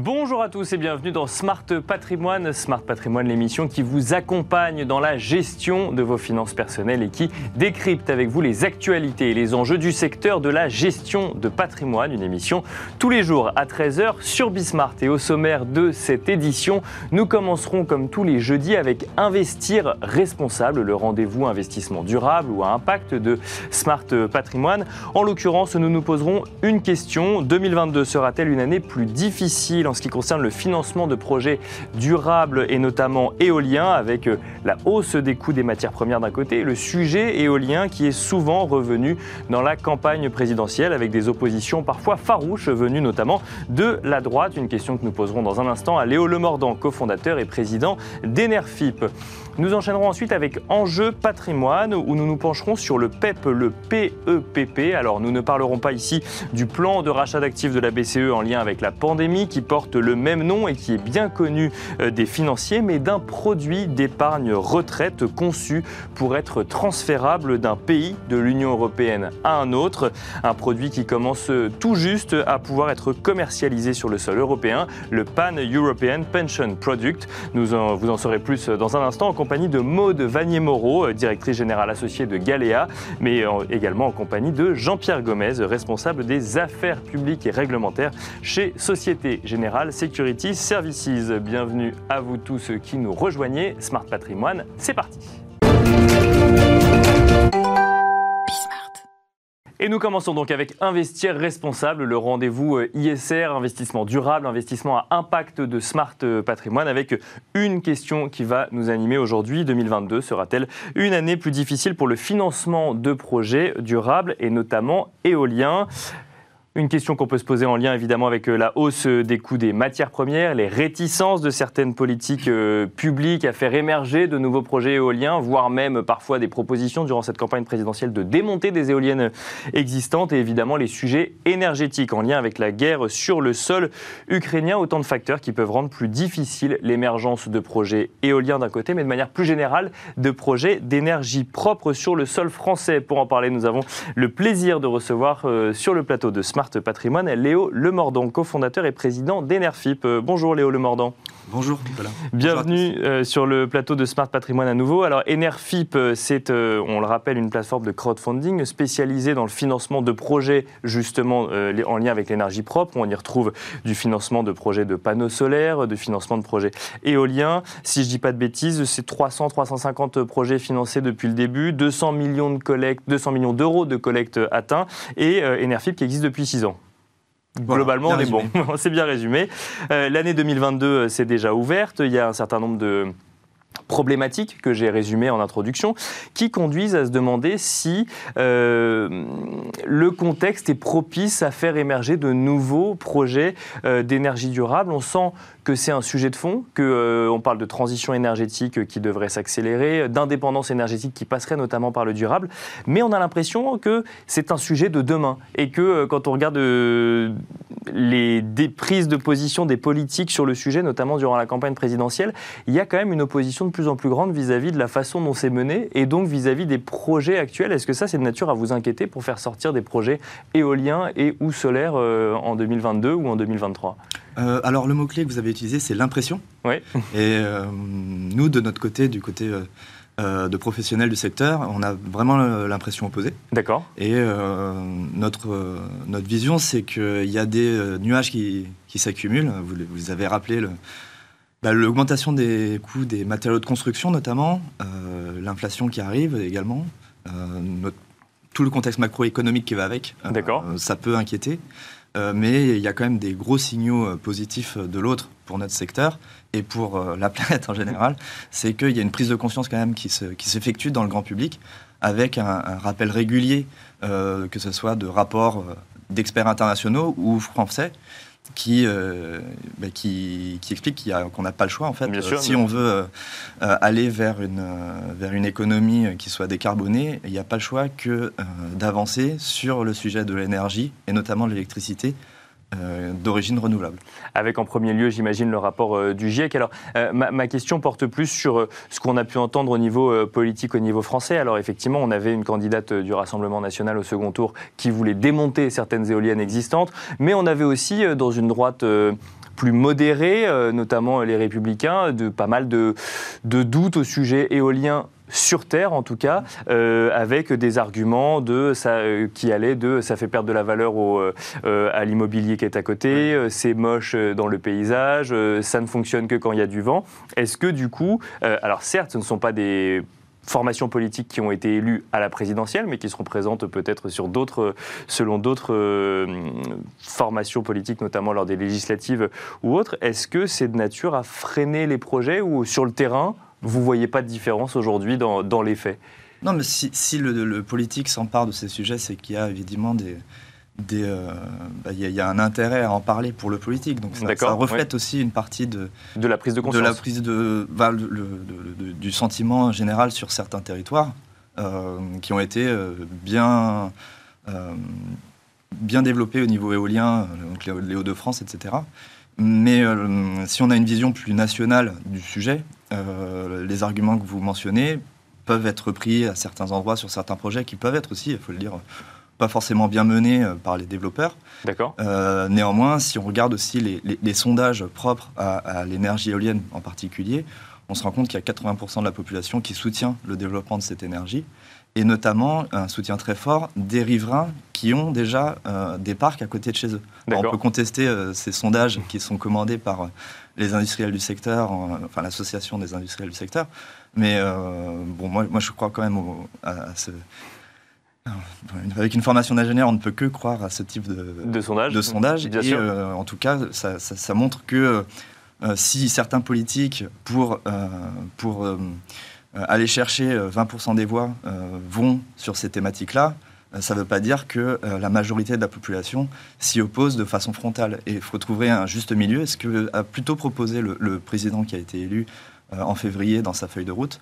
Bonjour à tous et bienvenue dans Smart Patrimoine. Smart Patrimoine, l'émission qui vous accompagne dans la gestion de vos finances personnelles et qui décrypte avec vous les actualités et les enjeux du secteur de la gestion de patrimoine. Une émission tous les jours à 13h sur Bismart. Et au sommaire de cette édition, nous commencerons comme tous les jeudis avec Investir responsable, le rendez-vous investissement durable ou à impact de Smart Patrimoine. En l'occurrence, nous nous poserons une question. 2022 sera-t-elle une année plus difficile ce qui concerne le financement de projets durables et notamment éoliens, avec euh, la hausse des coûts des matières premières d'un côté, le sujet éolien qui est souvent revenu dans la campagne présidentielle, avec des oppositions parfois farouches venues notamment de la droite. Une question que nous poserons dans un instant à Léo Lemordant, cofondateur et président d'Enerfip. Nous enchaînerons ensuite avec Enjeu patrimoine, où nous nous pencherons sur le PEP, le PEPP. Alors nous ne parlerons pas ici du plan de rachat d'actifs de la BCE en lien avec la pandémie qui porte le même nom et qui est bien connu euh, des financiers, mais d'un produit d'épargne retraite conçu pour être transférable d'un pays de l'Union européenne à un autre. Un produit qui commence tout juste à pouvoir être commercialisé sur le sol européen, le Pan European Pension Product. Nous en, vous en saurez plus dans un instant en compagnie de Maude Vanier-Moreau, directrice générale associée de Galéa, mais également en compagnie de Jean-Pierre Gomez, responsable des affaires publiques et réglementaires chez Société Générale Security Services. Bienvenue à vous tous qui nous rejoignez. Smart Patrimoine, c'est parti. Et nous commençons donc avec Investir responsable, le rendez-vous euh, ISR, investissement durable, investissement à impact de Smart euh, Patrimoine, avec une question qui va nous animer aujourd'hui. 2022 sera-t-elle une année plus difficile pour le financement de projets durables et notamment éoliens? Une question qu'on peut se poser en lien évidemment avec euh, la hausse euh, des coûts des matières premières, les réticences de certaines politiques euh, publiques à faire émerger de nouveaux projets éoliens, voire même parfois des propositions durant cette campagne présidentielle de démonter des éoliennes existantes et évidemment les sujets énergétiques en lien avec la guerre sur le sol ukrainien, autant de facteurs qui peuvent rendre plus difficile l'émergence de projets éoliens d'un côté, mais de manière plus générale de projets d'énergie propre sur le sol français. Pour en parler, nous avons le plaisir de recevoir sur le plateau de Smart Patrimoine, Léo Lemordant, cofondateur et président d'Enerfip. Euh, bonjour Léo Lemordant. Bonjour Nicolas. Bienvenue euh, sur le plateau de Smart Patrimoine à nouveau. Alors Enerfip, euh, c'est, on le rappelle, une plateforme de crowdfunding spécialisée dans le financement de projets justement en lien avec l'énergie propre. On y retrouve du financement de projets de panneaux solaires, de financement de projets éoliens. Si je dis pas de bêtises, c'est 300-350 projets financés depuis le début, 200 millions de collectes, 200 millions d'euros de collecte atteints et Enerfip qui existe depuis 6 ans. Globalement, on est bon. c'est bien résumé. Euh, l'année 2022 c'est déjà ouverte. Il y a un certain nombre de problématiques que j'ai résumées en introduction, qui conduisent à se demander si euh, le contexte est propice à faire émerger de nouveaux projets euh, d'énergie durable. On sent que c'est un sujet de fond, qu'on euh, parle de transition énergétique qui devrait s'accélérer, d'indépendance énergétique qui passerait notamment par le durable, mais on a l'impression que c'est un sujet de demain et que euh, quand on regarde euh, les prises de position des politiques sur le sujet, notamment durant la campagne présidentielle, il y a quand même une opposition de plus en plus grande vis-à-vis de la façon dont c'est mené et donc vis-à-vis des projets actuels. Est-ce que ça, c'est de nature à vous inquiéter pour faire sortir des projets éoliens et ou solaires en 2022 ou en 2023 euh, alors le mot-clé que vous avez utilisé, c'est l'impression. Oui. Et euh, nous, de notre côté, du côté euh, de professionnels du secteur, on a vraiment l'impression opposée. D'accord. Et notre, notre vision, c'est qu'il y a des nuages qui, s'accumulent. Vous, vous avez rappelé bah, l'augmentation des coûts des matériaux de construction notamment, l'inflation qui arrive également, tout le contexte macroéconomique qui va avec. D'accord. ça peut inquiéter. Euh, mais il y a quand même des gros signaux euh, positifs euh, de l'autre pour notre secteur et pour la planète en général. C'est qu'il y a une prise de conscience quand même qui s'effectue dans le grand public avec un, un rappel régulier, que ce soit de rapports d'experts internationaux ou français, qui, euh, bah, qui, qui, explique qu'on n'a pas le choix en fait. si on veut euh, aller vers une, vers une économie qui soit décarbonée, il n'y a pas le choix que euh, d'avancer sur le sujet de l'énergie et notamment l'électricité euh, d'origine renouvelable. Avec en premier lieu, j'imagine, le rapport euh, du GIEC. Alors, euh, ma, question porte plus sur ce qu'on a pu entendre au niveau politique, au niveau français. Alors, effectivement, on avait une candidate du Rassemblement national au second tour qui voulait démonter certaines éoliennes existantes, mais on avait aussi, dans une droite plus modérés, notamment les républicains, de pas mal de doutes au sujet éolien sur Terre en tout cas, euh, avec des arguments de ça, euh, qui allaient de ça fait perdre de la valeur au, euh, à l'immobilier qui est à côté, c'est moche dans le paysage, ça ne fonctionne que quand il y a du vent. Est-ce que du coup, alors certes, ce ne sont pas des formations politiques qui ont été élues à la présidentielle, mais qui seront présentes peut-être sur d'autres, selon d'autres formations politiques, notamment lors des législatives ou autres. Est-ce que c'est de nature à freiner les projets ou sur le terrain, vous ne voyez pas de différence aujourd'hui dans, dans, les faits? Non, mais si, si le, politique s'empare de ces sujets, c'est qu'il y a évidemment des, il euh, bah, y, a un intérêt à en parler pour le politique. Donc ça, ça reflète aussi une partie de, de la prise de conscience. De la prise de, bah, du sentiment général sur certains territoires euh, qui ont été euh, bien, bien développés au niveau éolien, donc les Hauts-de-France, etc. Mais si on a une vision plus nationale du sujet, euh, les arguments que vous mentionnez peuvent être pris à certains endroits sur certains projets qui peuvent être aussi, il faut le dire, pas forcément bien menés euh, par les développeurs. D'accord. Euh, néanmoins, si on regarde aussi les, sondages propres à, l'énergie éolienne en particulier, on se rend compte qu'il y a 80% de la population qui soutient le développement de cette énergie, et notamment un soutien très fort des riverains qui ont déjà des parcs à côté de chez eux. on peut contester ces sondages qui sont commandés par les industriels du secteur, enfin l'association des industriels du secteur. Mais euh, bon, moi, moi, je crois quand même à, ce. Avec une formation d'ingénieur, on ne peut que croire à ce type de, de sondage. De sondage. et euh, en tout cas, ça, montre que euh, si certains politiques, pour, pour aller chercher 20% des voix, vont sur ces thématiques-là, euh, ça ne veut pas dire que euh, la majorité de la population s'y oppose de façon frontale. Et il faut trouver un juste milieu. Ce que a plutôt proposé le, président qui a été élu euh, en février dans sa feuille de route,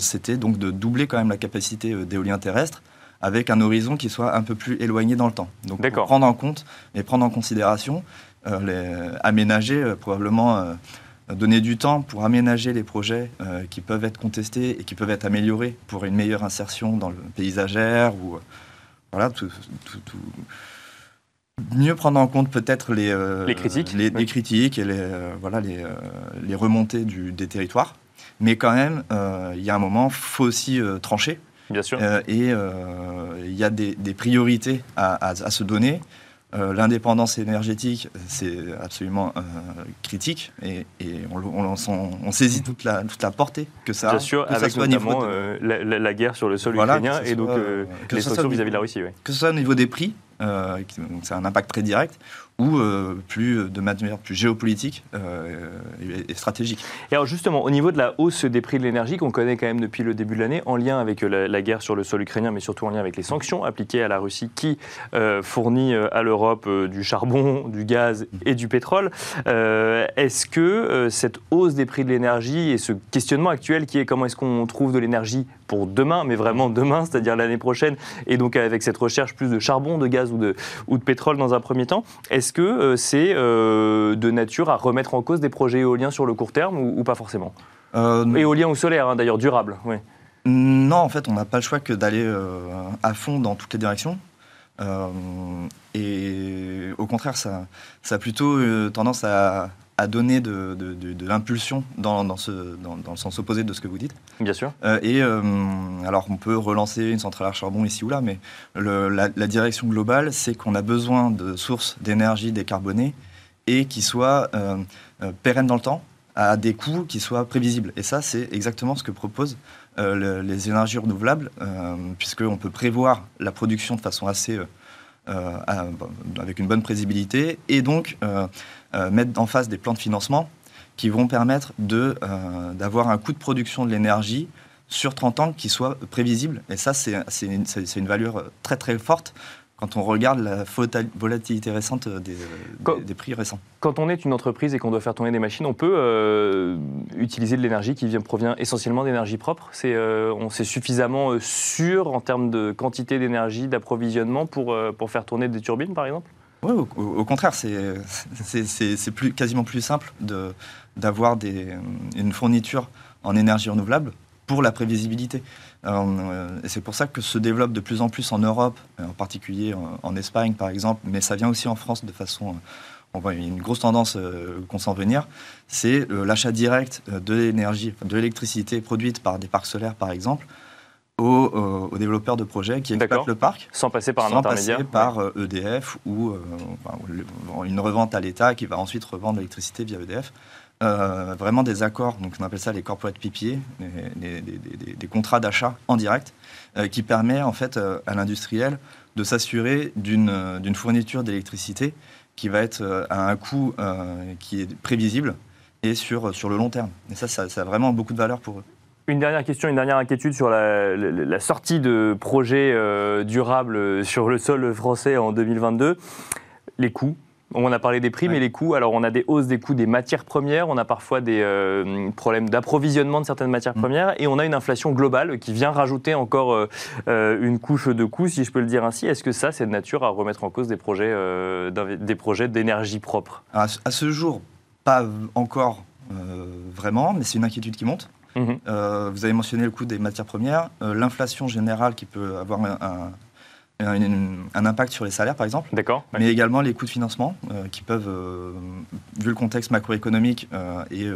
c'était donc de doubler quand même la capacité d'éolien terrestre avec un horizon qui soit un peu plus éloigné dans le temps. Donc prendre en compte et prendre en considération, les, aménager probablement donner du temps pour aménager les projets qui peuvent être contestés et qui peuvent être améliorés pour une meilleure insertion dans le paysagère ou voilà, tout, mieux prendre en compte peut-être les, euh, les critiques, les, critiques et les, euh, voilà, les, euh, les remontées du, des territoires. Mais quand même, il y a un moment, il faut aussi trancher. Bien sûr. et il y a des, des priorités à, à, se donner. L'indépendance énergétique, c'est absolument critique et, et on, on, on, saisit toute la, toute la portée que ça a. Bien sûr, avec ça notamment la, la, guerre sur le sol ukrainien et donc les sanctions vis-à-vis de la Russie. Que ce soit au niveau des prix, c'est un impact très direct, ou euh, plus de manière plus géopolitique euh, et, stratégique. Et alors justement, au niveau de la hausse des prix de l'énergie qu'on connaît quand même depuis le début de l'année, en lien avec euh, la, guerre sur le sol ukrainien, mais surtout en lien avec les sanctions appliquées à la Russie qui fournit à l'Europe du charbon, du gaz et du pétrole, est-ce que cette hausse des prix de l'énergie et ce questionnement actuel qui est comment est-ce qu'on trouve de l'énergie pour demain, mais vraiment demain, c'est-à-dire l'année prochaine, et donc avec cette recherche plus de charbon, de gaz ou de, ou de pétrole dans un premier temps, est-ce que euh, c'est euh, de nature à remettre en cause des projets éoliens sur le court terme ou, pas forcément? Euh, Éolien ou solaire, hein, d'ailleurs, durable. Oui. Non, en fait, on n'a pas le choix que d'aller à fond dans toutes les directions. et au contraire, ça, ça a plutôt tendance à, à donner de, l'impulsion dans, dans, le sens opposé de ce que vous dites. Bien sûr. Euh, et euh, alors, on peut relancer une centrale à charbon ici ou là, mais la, direction globale, c'est qu'on a besoin de sources d'énergie décarbonées et qui soient euh, pérennes dans le temps, à des coûts qui soient prévisibles. Et ça, c'est exactement ce que proposent les énergies renouvelables, puisqu'on peut prévoir la production de façon assez... avec une bonne prévisibilité, et donc euh, mettre en face des plans de financement qui vont permettre euh, d'avoir un coût de production de l'énergie sur 30 ans qui soit prévisible. Et ça, c'est une, une, valeur très très forte quand on regarde la volatilité récente des, des, prix récents. Quand on est une entreprise et qu'on doit faire tourner des machines, on peut euh, utiliser de l'énergie qui vient, provient essentiellement d'énergie propre. C'est on c'est suffisamment sûr en termes de quantité d'énergie, d'approvisionnement pour, pour faire tourner des turbines, par exemple? Oui, au, contraire, c'est plus, quasiment plus simple d'avoir une fourniture en énergie renouvelable pour la prévisibilité. Euh, et c'est pour ça que se développe de plus en plus en Europe, en particulier en, Espagne par exemple, mais ça vient aussi en France de façon on voit une grosse tendance qu'on sent venir, c'est l'achat direct de l'énergie, de l'électricité produite par des parcs solaires, par exemple, aux, développeurs de projets qui exploitent le parc. Sans passer par un sans intermédiaire passer par EDF ou une revente à l'État qui va ensuite revendre l'électricité via EDF. Euh, vraiment des accords, donc on appelle ça les corporate PPA, des, contrats d'achat en direct, euh, qui permet en fait euh, à l'industriel de s'assurer d'une fourniture d'électricité qui va être à un coût qui est prévisible et sur, sur le long terme. Et ça, ça, a vraiment beaucoup de valeur pour eux. Une dernière question, une dernière inquiétude sur la sortie de projets durables sur le sol français en 2022. Les coûts, on a parlé des prix, mais les coûts. Alors, on a des hausses des coûts des matières premières, on a parfois des euh, problèmes d'approvisionnement de certaines matières mm. premières, et on a une inflation globale qui vient rajouter encore euh, euh, une couche de coûts, si je peux le dire ainsi. Est-ce que ça, c'est de nature à remettre en cause des projets, des projets d'énergie propre? À, ce jour, pas encore vraiment, mais c'est une inquiétude qui monte. Mm-hmm. vous avez mentionné le coût des matières premières, l'inflation générale qui peut avoir un un, impact sur les salaires, par exemple. D'accord. Mais également les coûts de financement euh, qui peuvent, euh, vu le contexte macroéconomique euh, et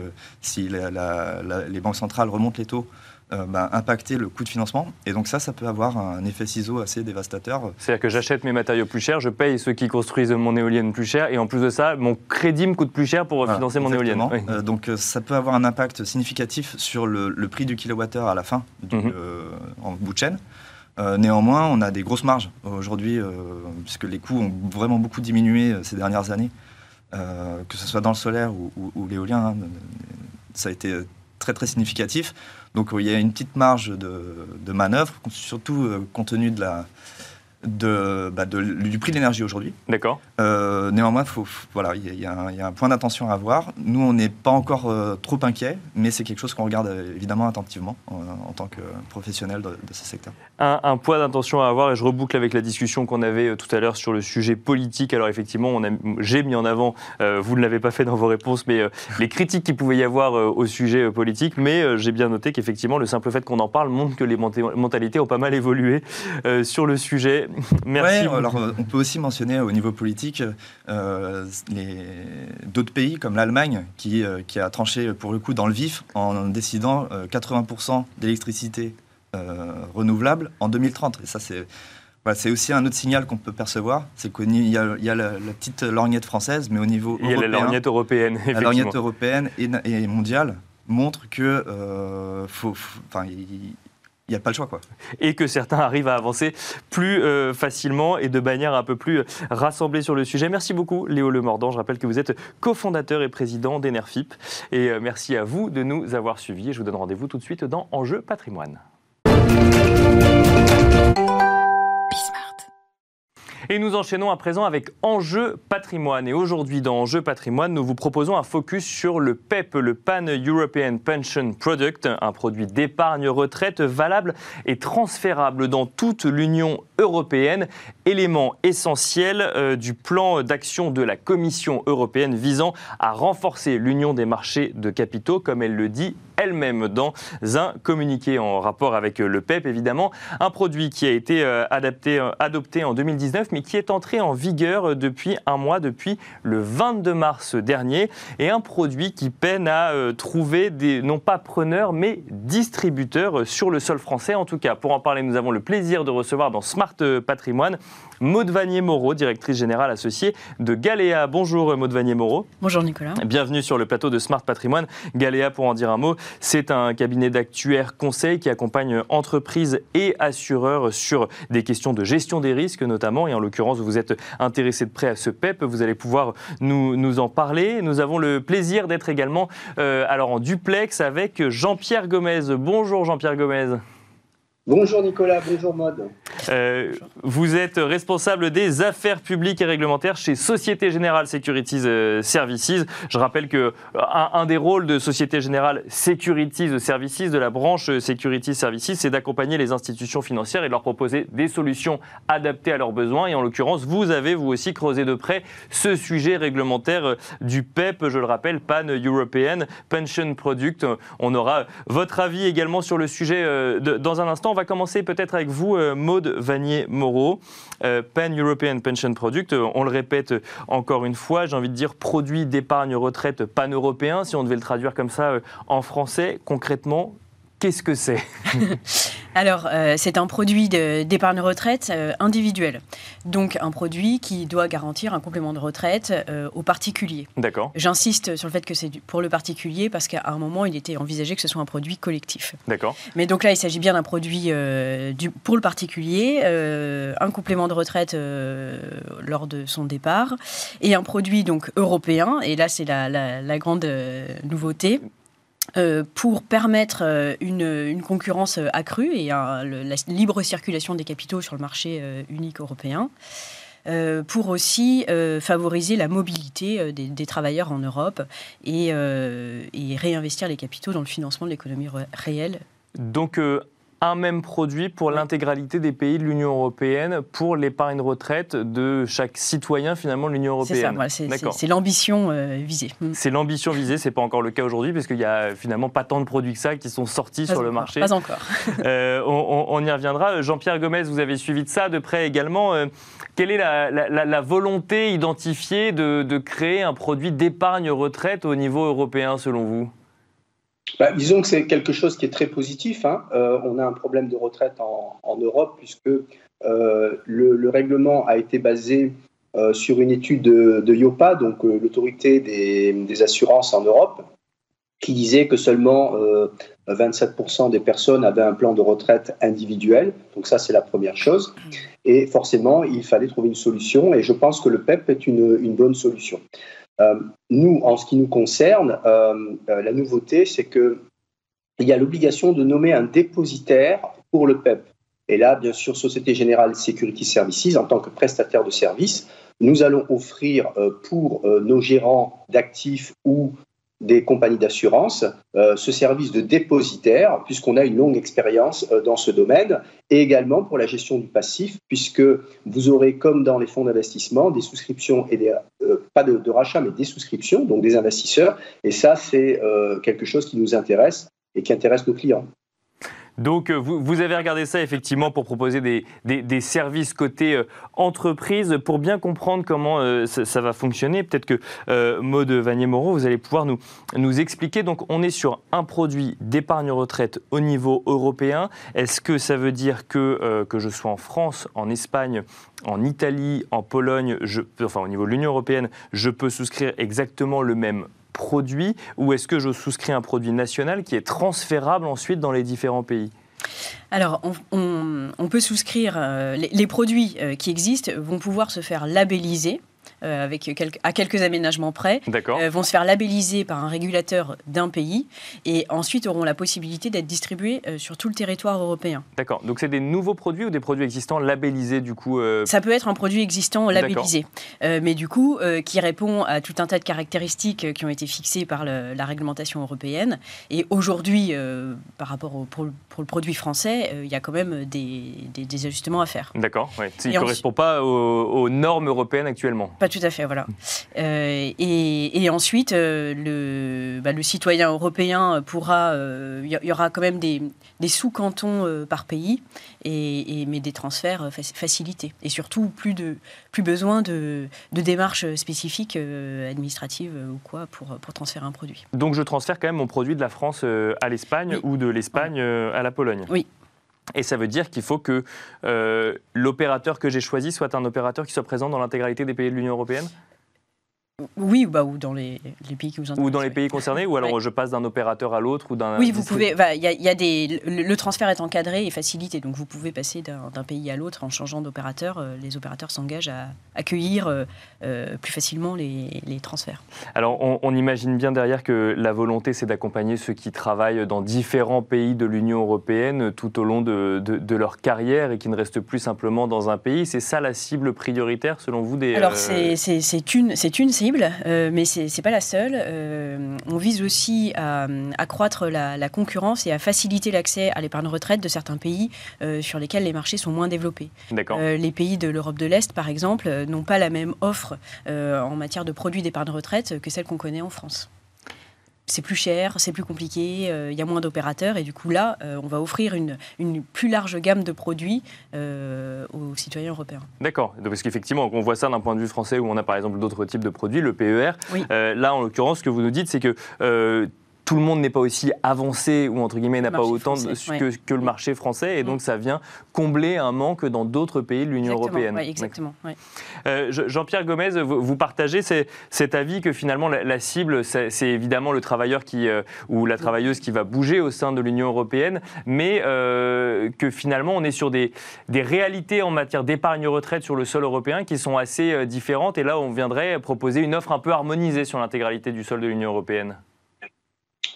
si les banques centrales remontent les taux, bah, impacter le coût de financement. Et donc ça, ça peut avoir un effet ciseau assez dévastateur. C'est-à-dire que j'achète mes matériaux plus chers, je paye ceux qui construisent mon éolienne plus cher, et en plus de ça, mon crédit me coûte plus cher pour financer mon éolienne. donc ça peut avoir un impact significatif sur le, prix du kilowattheure à la fin, mhm. en bout de chaîne. Euh, néanmoins, on a des grosses marges aujourd'hui, euh, puisque les coûts ont vraiment beaucoup diminué euh, ces dernières années, que ce soit dans le solaire ou, l'éolien. Hein, ça a été très très significatif. Donc il y a une petite marge de manœuvre, surtout compte tenu de la, de, bah, du prix de l'énergie aujourd'hui. D'accord. Euh, néanmoins, faut, voilà, il y, a un point d'attention à avoir. Nous, on n'est pas encore euh, trop inquiets, mais c'est quelque chose qu'on regarde euh, évidemment attentivement en tant que professionnel de, ce secteur. Un, point d'attention à avoir, et je reboucle avec la discussion qu'on avait tout à l'heure sur le sujet politique. Alors effectivement, j'ai mis en avant, vous ne l'avez pas fait dans vos réponses, mais les critiques qu'il pouvait y avoir au sujet politique, mais j'ai bien noté qu'effectivement, le simple fait qu'on en parle montre que les mentalités ont pas mal évolué sur le sujet. Merci. alors on peut aussi mentionner au niveau politique euh, d'autres pays comme l'Allemagne qui, euh, qui, a tranché pour le coup dans le vif en décidant 80% euh, d'électricité renouvelable en 2030. Et ça, c'est c'est aussi un autre signal qu'on peut percevoir, c'est qu'il y a, y a la, petite lorgnette française, mais au niveau il y a la lorgnette européenne. La lorgnette européenne et, mondiale montre que faut, enfin, il n'y a pas le choix. Quoi. Et que certains arrivent à avancer plus euh, facilement et de manière un peu plus rassemblée sur le sujet. Merci beaucoup, Léo Lemordant. Je rappelle que vous êtes cofondateur et président d'Enerfip. Et euh, merci à vous de nous avoir suivis. je vous donne rendez-vous tout de suite dans Enjeu patrimoine. Et nous enchaînons à présent avec Enjeu patrimoine. Et aujourd'hui, dans Enjeu patrimoine, nous vous proposons un focus sur le PEP, le Pan European Pension Product, un produit d'épargne retraite valable et transférable dans toute l'Union européenne, élément essentiel euh, du plan d'action de la Commission européenne visant à renforcer l'union des marchés de capitaux, comme elle le dit elle-même dans un communiqué en rapport avec le PEP, évidemment. Un produit qui a été euh, euh, adopté en 2019, mais qui est entré en vigueur depuis un mois, depuis le 22 mars dernier. Et un produit qui peine à euh, trouver des, non pas preneurs, mais distributeurs sur le sol français. En tout cas, pour en parler, nous avons le plaisir de recevoir dans Smart Patrimoine Maud Vanier-Moreau, directrice générale associée de Galéa. Bonjour Maud Vanier-Moreau. Bonjour Nicolas. Bienvenue sur le plateau de Smart Patrimoine. Galéa, pour en dire un mot, c'est un cabinet d'actuaires conseils qui accompagne entreprises et assureurs sur des questions de gestion des risques notamment. Et en l'occurrence, vous êtes intéressé de près à ce PEP. Vous allez pouvoir nous, nous en parler. Nous avons le plaisir d'être également euh, alors en duplex avec Jean-Pierre Gomez. Bonjour Jean-Pierre Gomez. Bonjour Nicolas, bonjour Maude. Euh, vous êtes responsable des affaires publiques et réglementaires chez Société Générale Securities euh, Services. Je rappelle que euh, un, des rôles de Société Générale Securities Services, de la branche Securities Services, c'est d'accompagner les institutions financières et de leur proposer des solutions adaptées à leurs besoins. Et en l'occurrence, vous avez vous aussi creusé de près ce sujet réglementaire du PEP, je le rappelle, Pan European Pension Product. On aura votre avis également sur le sujet dans un instant. On va commencer peut-être avec vous, Maude Vanier-Moreau. Pan-European Pension Product, on le répète encore une fois, j'ai envie de dire produit d'épargne retraite pan-européen, si on devait le traduire comme ça en français. Concrètement, Qu'est-ce que c'est Alors, euh, c'est un produit d'épargne retraite euh, individuel. Donc, un produit qui doit garantir un complément de retraite euh, aux particuliers. D'accord. J'insiste sur le fait que c'est pour le particulier parce qu'à un moment, il était envisagé que ce soit un produit collectif. D'accord. Mais donc là, il s'agit bien d'un produit du, pour le particulier, un complément de retraite lors de son départ et un produit donc européen. Et là, c'est la, la, grande nouveauté euh, pour permettre euh, une, concurrence euh, accrue et la libre circulation des capitaux sur le marché unique européen. pour aussi favoriser la mobilité des, travailleurs en Europe et, et, réinvestir les capitaux dans le financement de l'économie réelle. Donc un même produit pour l'intégralité des pays de l'Union européenne pour l'épargne retraite de chaque citoyen finalement de l'Union européenne. C'est ça, c'est l'ambition euh, visée. Mm. C'est l'ambition visée, c'est pas encore le cas aujourd'hui parce qu'il y a finalement pas tant de produits que ça qui sont sortis sur le marché. Pas encore. Euh, on, y reviendra. Jean-Pierre Gomez, vous avez suivi de ça de près également. Euh, quelle est la, volonté identifiée de, de créer un produit d'épargne retraite au niveau européen selon vous? Bah, disons que c'est quelque chose qui est très positif. Hein. Euh, on a un problème de retraite en, Europe puisque euh, le, règlement a été basé euh, sur une étude de, de IOPA, donc l'autorité des, assurances en Europe, qui disait que seulement 27% des personnes avaient un plan de retraite individuel. Donc ça, c'est la première chose. Et forcément, il fallait trouver une solution. Et je pense que le PEP est une, une bonne solution. Euh, nous, en ce qui nous concerne, euh, euh, la nouveauté, c'est qu'il y a l'obligation de nommer un dépositaire pour le PEP. Et là, bien sûr, Société Générale Security Services, en tant que prestataire de services, nous allons offrir pour nos gérants d'actifs ou des compagnies d'assurance euh, ce service de dépositaire, puisqu'on a une longue expérience euh, dans ce domaine, et également pour la gestion du passif, puisque vous aurez, comme dans les fonds d'investissement, des souscriptions et des, euh, pas de, de, rachat, mais des souscriptions, donc des investisseurs, et ça, c'est quelque chose qui nous intéresse et qui intéresse nos clients. Donc, euh, vous, avez regardé ça effectivement pour proposer des, services côté euh, entreprise. Pour bien comprendre comment euh, ça, va fonctionner, peut-être que Maud Vanier-Moreau, vous allez pouvoir nous, expliquer. Donc, on est sur un produit d'épargne retraite au niveau européen. Est-ce que ça veut dire que, je sois en France, en Espagne, en Italie, en Pologne, enfin au niveau de l'Union européenne, je peux souscrire exactement le même produit ou est-ce que je souscris un produit national qui est transférable ensuite dans les différents pays? Alors, on, peut souscrire, euh, les, produits euh, qui existent vont pouvoir se faire labelliser euh, avec à quelques aménagements près, euh, vont se faire labelliser par un régulateur d'un pays et ensuite auront la possibilité d'être distribués euh, sur tout le territoire européen. D'accord. Donc c'est des nouveaux produits ou des produits existants labellisés du coup Ça peut être un produit existant labellisé, mais du coup qui répond à tout un tas de caractéristiques qui ont été fixées par la réglementation européenne. Et aujourd'hui, par rapport au, pour, le produit français, il y a quand même des, des, ajustements à faire. D'accord. Ouais. Il ne correspond pas aux, normes européennes actuellement tout à fait, voilà. Euh, et, ensuite, euh, le, bah, le, citoyen européen pourra. Il euh, y, aura quand même des, sous-cantons par pays, et, mais des transferts facilités. Et surtout, plus, de, plus besoin de, démarches spécifiques administratives ou quoi pour, pour transférer un produit. Donc, je transfère quand même mon produit de la France à l'Espagne ou de l'Espagne à la Pologne Oui. Et ça veut dire qu'il faut que euh, l'opérateur que j'ai choisi soit un opérateur qui soit présent dans l'intégralité des pays de l'Union européenne? Oui, bah, ou dans les, pays qui vous intéressent. Ou dans les pays concernés, ou alors je passe d'un opérateur à l'autre ou d'un. Oui, vous pouvez. Il y, y, a des, le, transfert est encadré et facilité, donc vous pouvez passer d'un pays à l'autre en changeant d'opérateur. Euh, les opérateurs s'engagent à accueillir euh, euh, plus facilement les, les, transferts. Alors, on, imagine bien derrière que la volonté, c'est d'accompagner ceux qui travaillent dans différents pays de l'Union européenne tout au long de, de, leur carrière et qui ne restent plus simplement dans un pays. C'est ça la cible prioritaire, selon vous des, Alors, c'est une, une euh, mais ce n'est pas la seule. Euh, on vise aussi à, accroître la, concurrence et à faciliter l'accès à l'épargne retraite de certains pays euh, sur lesquels les marchés sont moins développés. les pays de l'Europe de l'Est, par exemple, n'ont pas la même offre en matière de produits d'épargne retraite que celle qu'on connaît en France. C'est plus cher, c'est plus compliqué, il y a moins d'opérateurs et du coup là, on va offrir une, une, plus large gamme de produits aux citoyens européens. D'accord, parce qu'effectivement, on voit ça d'un point de vue français où on a par exemple d'autres types de produits, le PER. là, en l'occurrence, ce que vous nous dites, c'est que tout le monde n'est pas aussi avancé ou entre guillemets n'a pas autant que, que, le marché français et donc mm. ça vient combler un manque dans d'autres pays de l'Union européenne. exactement. Euh, Jean-Pierre Gomez, vous, partagez cet avis que finalement la, cible, c'est évidemment le travailleur qui, euh, ou la travailleuse qui va bouger au sein de l'Union européenne, mais euh, que finalement on est sur des, des réalités en matière d'épargne retraite sur le sol européen qui sont assez différentes et là on viendrait proposer une offre un peu harmonisée sur l'intégralité du sol de l'Union européenne.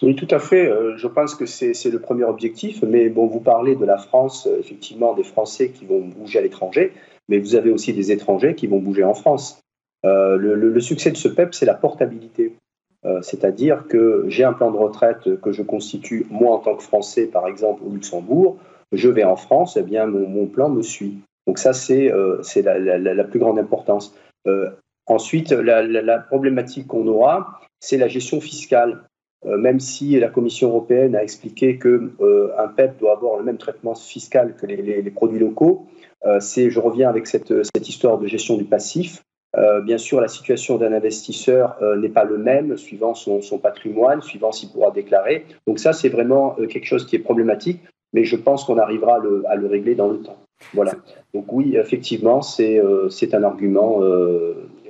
Oui, tout à fait. Euh, je pense que c'est le premier objectif. Mais bon, vous parlez de la France, euh, effectivement, des Français qui vont bouger à l'étranger, mais vous avez aussi des étrangers qui vont bouger en France. Euh, le, succès de ce PEP, c'est la portabilité. C'est-à-dire que j'ai un plan de retraite que je constitue, moi en tant que Français, par exemple, au Luxembourg. Je vais en France, eh bien, mon, plan me suit. Donc ça, c'est la, la, plus grande importance. ensuite, la problématique qu'on aura, c'est la gestion fiscale. Euh, même si la Commission européenne a expliqué qu'un euh, PEP doit avoir le même traitement fiscal que les, produits locaux, euh, c'est, je reviens avec cette, histoire de gestion du passif. bien sûr, la situation d'un investisseur n'est pas le même suivant son, patrimoine, suivant s'il pourra déclarer. Donc ça, c'est vraiment quelque chose qui est problématique, mais je pense qu'on arrivera à le, régler dans le temps. Voilà. Donc oui, effectivement, c'est un argument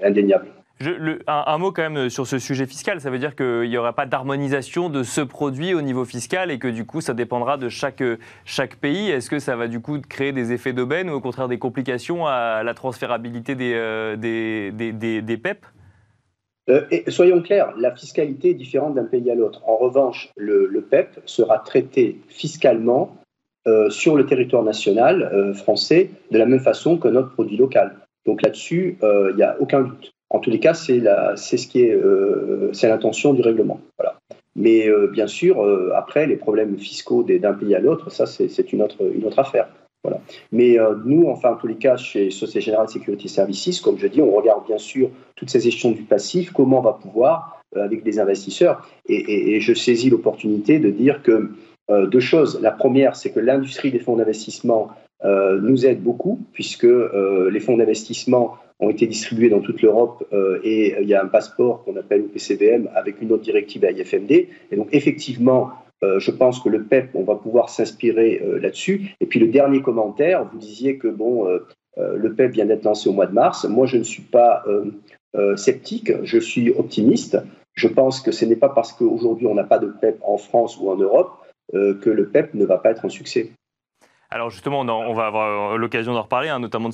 indéniable un, mot quand même euh, sur ce sujet fiscal, ça veut dire qu'il n'y aura pas d'harmonisation de ce produit au niveau fiscal et que du coup ça dépendra de chaque, euh, chaque pays. Est-ce que ça va du coup créer des effets d'aubaine ou au contraire des complications à la transférabilité des, euh, des, des, PEP soyons clairs, la fiscalité est différente d'un pays à l'autre. En revanche, le, PEP sera traité fiscalement sur le territoire national français de la même façon que notre produit local. Donc là-dessus, il n'y a aucun doute. En tous les cas, c'est ce qui est, euh, l'intention du règlement. Mais euh, bien sûr, euh, après, les problèmes fiscaux d'un pays à l'autre, ça, c'est une autre, affaire. Mais nous, enfin, en tous les cas, chez Société Générale Security Services, comme je dis, on regarde bien sûr toutes ces gestions du passif, comment on va pouvoir, avec des investisseurs, et je saisis l'opportunité de dire que deux choses. La première, c'est que l'industrie des fonds d'investissement nous aide beaucoup, puisque les fonds d'investissement ont été distribués dans toute l'Europe euh, et il y a un passeport qu'on appelle PCBM avec une autre directive AIFMD. Et donc effectivement, euh, je pense que le PEP, on va pouvoir s'inspirer euh, là-dessus. Et puis le dernier commentaire, vous disiez que bon, le PEP vient d'être lancé au mois de mars. Moi, je ne suis pas sceptique, je suis optimiste. Je pense que ce n'est pas parce qu'aujourd'hui on n'a pas de PEP en France ou en Europe que le PEP ne va pas être un succès. Alors justement, on, va avoir l'occasion d'en reparler, hein, notamment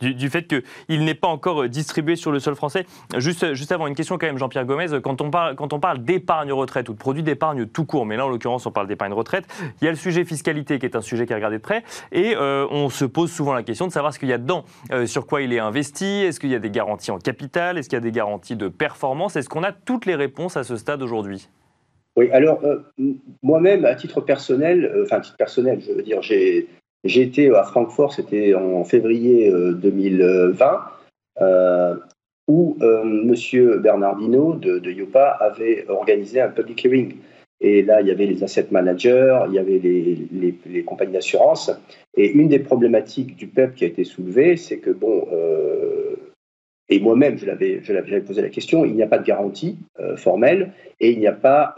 du, fait qu'il n'est pas encore distribué sur le sol français. Juste, juste avant, une question quand même, Jean-Pierre Gomez. Quand on parle, d'épargne retraite ou de produits d'épargne tout court, mais là en l'occurrence on parle d'épargne retraite, il y a le sujet fiscalité qui est un sujet qui est regardé de près, et euh, on se pose souvent la question de savoir ce qu'il y a dedans, euh, sur quoi il est investi, est-ce qu'il y a des garanties en capital, est-ce qu'il y a des garanties de performance, est-ce qu'on a toutes les réponses à ce stade aujourd'hui? Oui, alors euh, moi-même, à titre personnel, enfin à titre personnel, je veux dire, j'ai j'ai été à Francfort, c'était en février 2020, euh, euh, où euh, M. Bernardino de, de avait organisé un public hearing. Et là, il y avait les asset managers, il y avait les, compagnies d'assurance. Et une des problématiques du PEP qui a été soulevée, c'est que, bon, et moi-même, je l'avais, je posé la question, il n'y a pas de garantie formelle et il n'y a pas,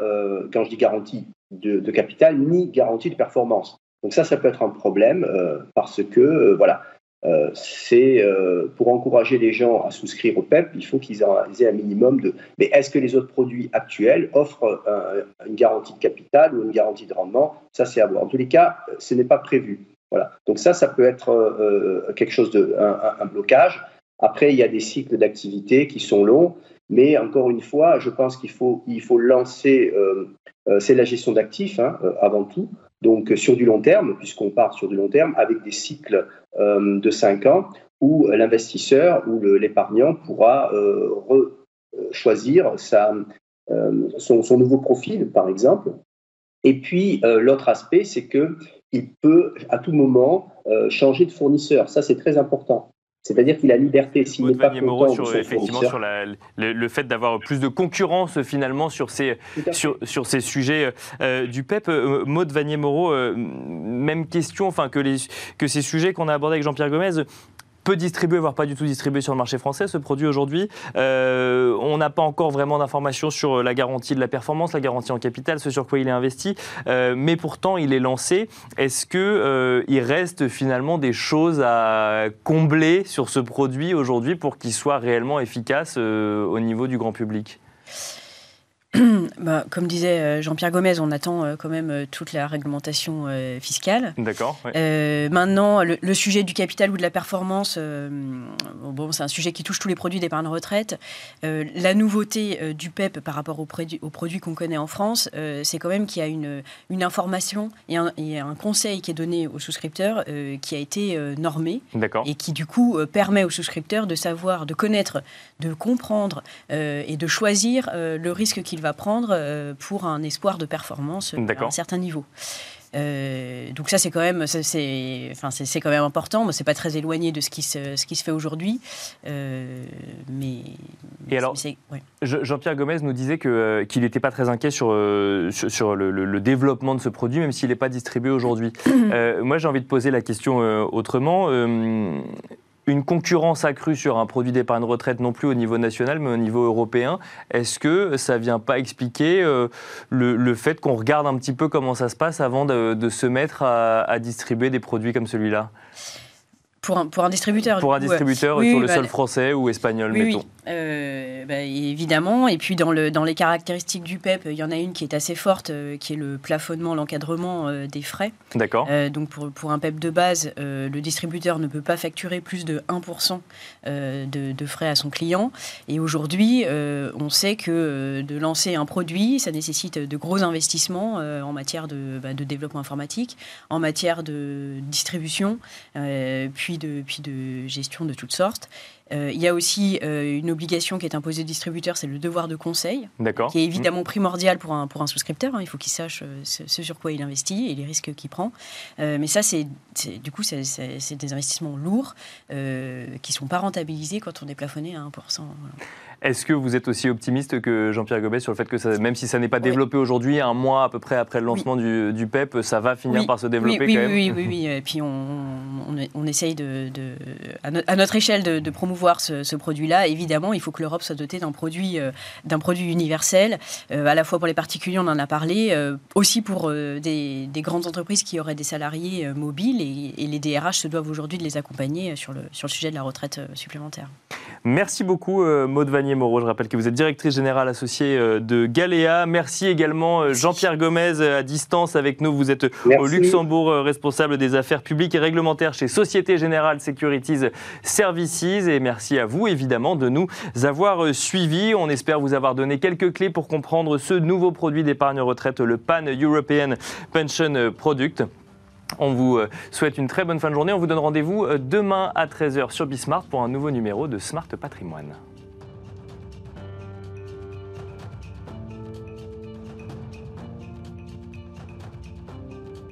quand je dis garantie de, capital, ni garantie de performance. Donc ça, ça peut être un problème euh, parce que, euh, voilà, euh, c'est pour encourager les gens à souscrire au PEP, il faut qu'ils aient un minimum de. Mais est-ce que les autres produits actuels offrent une garantie de capital ou une garantie de rendement? Ça, c'est à voir. En tous les cas, ce n'est pas prévu. Voilà. Donc ça, ça peut être quelque chose de un, blocage. Après, il y a des cycles d'activité qui sont longs, mais encore une fois, je pense qu'il faut il faut lancer. c'est la gestion d'actifs hein, avant tout. Donc sur du long terme, puisqu'on part sur du long terme, avec des cycles euh, de 5 ans où l'investisseur ou l'épargnant pourra euh, choisir euh, son, nouveau profil, par exemple. Et puis l'autre aspect, c'est qu'il peut à tout moment changer de fournisseur. Ça, c'est très important. C'est-à-dire qu'il a liberté s'il n'est pas content sur, effectivement sur le, fait d'avoir plus de concurrence finalement sur ces, sur, sur, ces sujets euh, du PEP. Euh, Maud Vanier-Moreau, euh, même question, enfin que, les, que ces sujets qu'on a abordés avec Jean-Pierre Gomez, peu distribué, voire pas du tout distribué sur le marché français, ce produit aujourd'hui. Euh, on n'a pas encore vraiment d'informations sur la garantie de la performance, la garantie en capital, ce sur quoi il est investi, euh, mais pourtant il est lancé. Est-ce qu'il euh, reste finalement des choses à combler sur ce produit aujourd'hui pour qu'il soit réellement efficace au niveau du grand public? bah, comme disait euh, Jean-Pierre Gomez, on attend euh, quand même euh, toute la réglementation fiscale. D'accord. maintenant, le, sujet du capital ou de la performance, bon, c'est un sujet qui touche tous les produits d'épargne retraite. la nouveauté du PEP par rapport aux, produits, aux produits qu'on connaît en France, c'est quand même qu'il y a une, une information et un, un, conseil qui est donné aux souscripteurs qui a été normé et qui du coup permet aux souscripteurs de savoir, de connaître, de comprendre et de choisir le risque qu'ils va prendre euh, pour un espoir de performance euh, à un certain niveau. Euh, donc ça c'est quand même c'est enfin c'est quand même important mais c'est pas très éloigné de ce qui se ce qui se fait aujourd'hui. Mais et alors Jean-Pierre Gomez nous disait que qu'il n'était pas très inquiet sur sur, le, développement de ce produit même s'il n'est pas distribué aujourd'hui. Moi j'ai envie de poser la question autrement une concurrence accrue sur un produit d'épargne retraite, non plus au niveau national, mais au niveau européen. Est-ce que ça ne vient pas expliquer euh, le, fait qu'on regarde un petit peu comment ça se passe avant de, se mettre à distribuer des produits comme celui-là? Pour un, pour un distributeur. Pour un distributeur sur le bah, sol français ou espagnol, mettons. Oui. Euh, bah, évidemment. Et puis dans, le, dans les caractéristiques du PEP, il y en a une qui est assez forte, euh, qui est le plafonnement, l'encadrement euh, des frais. D'accord. donc pour, pour, un PEP de base, le distributeur ne peut pas facturer plus de 1% de, de, frais à son client. Et aujourd'hui, on sait que de lancer un produit, ça nécessite de gros investissements en matière de, bah, de, développement informatique, en matière de distribution, puis de, puis de gestion de toutes sortes. Euh, il y a aussi euh, une obligation qui est imposée au distributeur, c'est le devoir de conseil, qui est évidemment primordial pour un, pour un souscripteur. Hein. Il faut qu'il sache euh, ce, sur quoi il investit et les risques qu'il prend. mais ça, c'est du coup, c'est des investissements lourds qui ne sont pas rentabilisés quand on est plafonné à 1%. Est-ce que vous êtes aussi optimiste que Jean-Pierre Gobet sur le fait que ça, même si ça n'est pas développé aujourd'hui, un mois à peu près après le lancement du, PEP, ça va finir par se développer quand même Oui, oui, oui. Et puis on, on, essaye de, à, notre échelle de, promouvoir ce, produit-là. Évidemment, il faut que l'Europe soit dotée d'un produit, euh, d'un produit universel, euh, à la fois pour les particuliers, on en a parlé, euh, aussi pour des, grandes entreprises qui auraient des salariés mobiles et, les DRH se doivent aujourd'hui de les accompagner sur le, sur le sujet de la retraite supplémentaire. Merci beaucoup, Maud Vanier Moreau. Je rappelle que vous êtes directrice générale associée de Galéa. Merci également, Jean-Pierre Gomez, à distance avec nous. Vous êtes au Luxembourg, responsable des affaires publiques et réglementaires chez Société Générale Securities Services. Et merci à vous, évidemment, de nous avoir suivis. On espère vous avoir donné quelques clés pour comprendre ce nouveau produit d'épargne retraite, le Pan European Pension Product. On vous souhaite une très bonne fin de journée. On vous donne rendez-vous demain à 13h sur Bismart pour un nouveau numéro de Smart Patrimoine.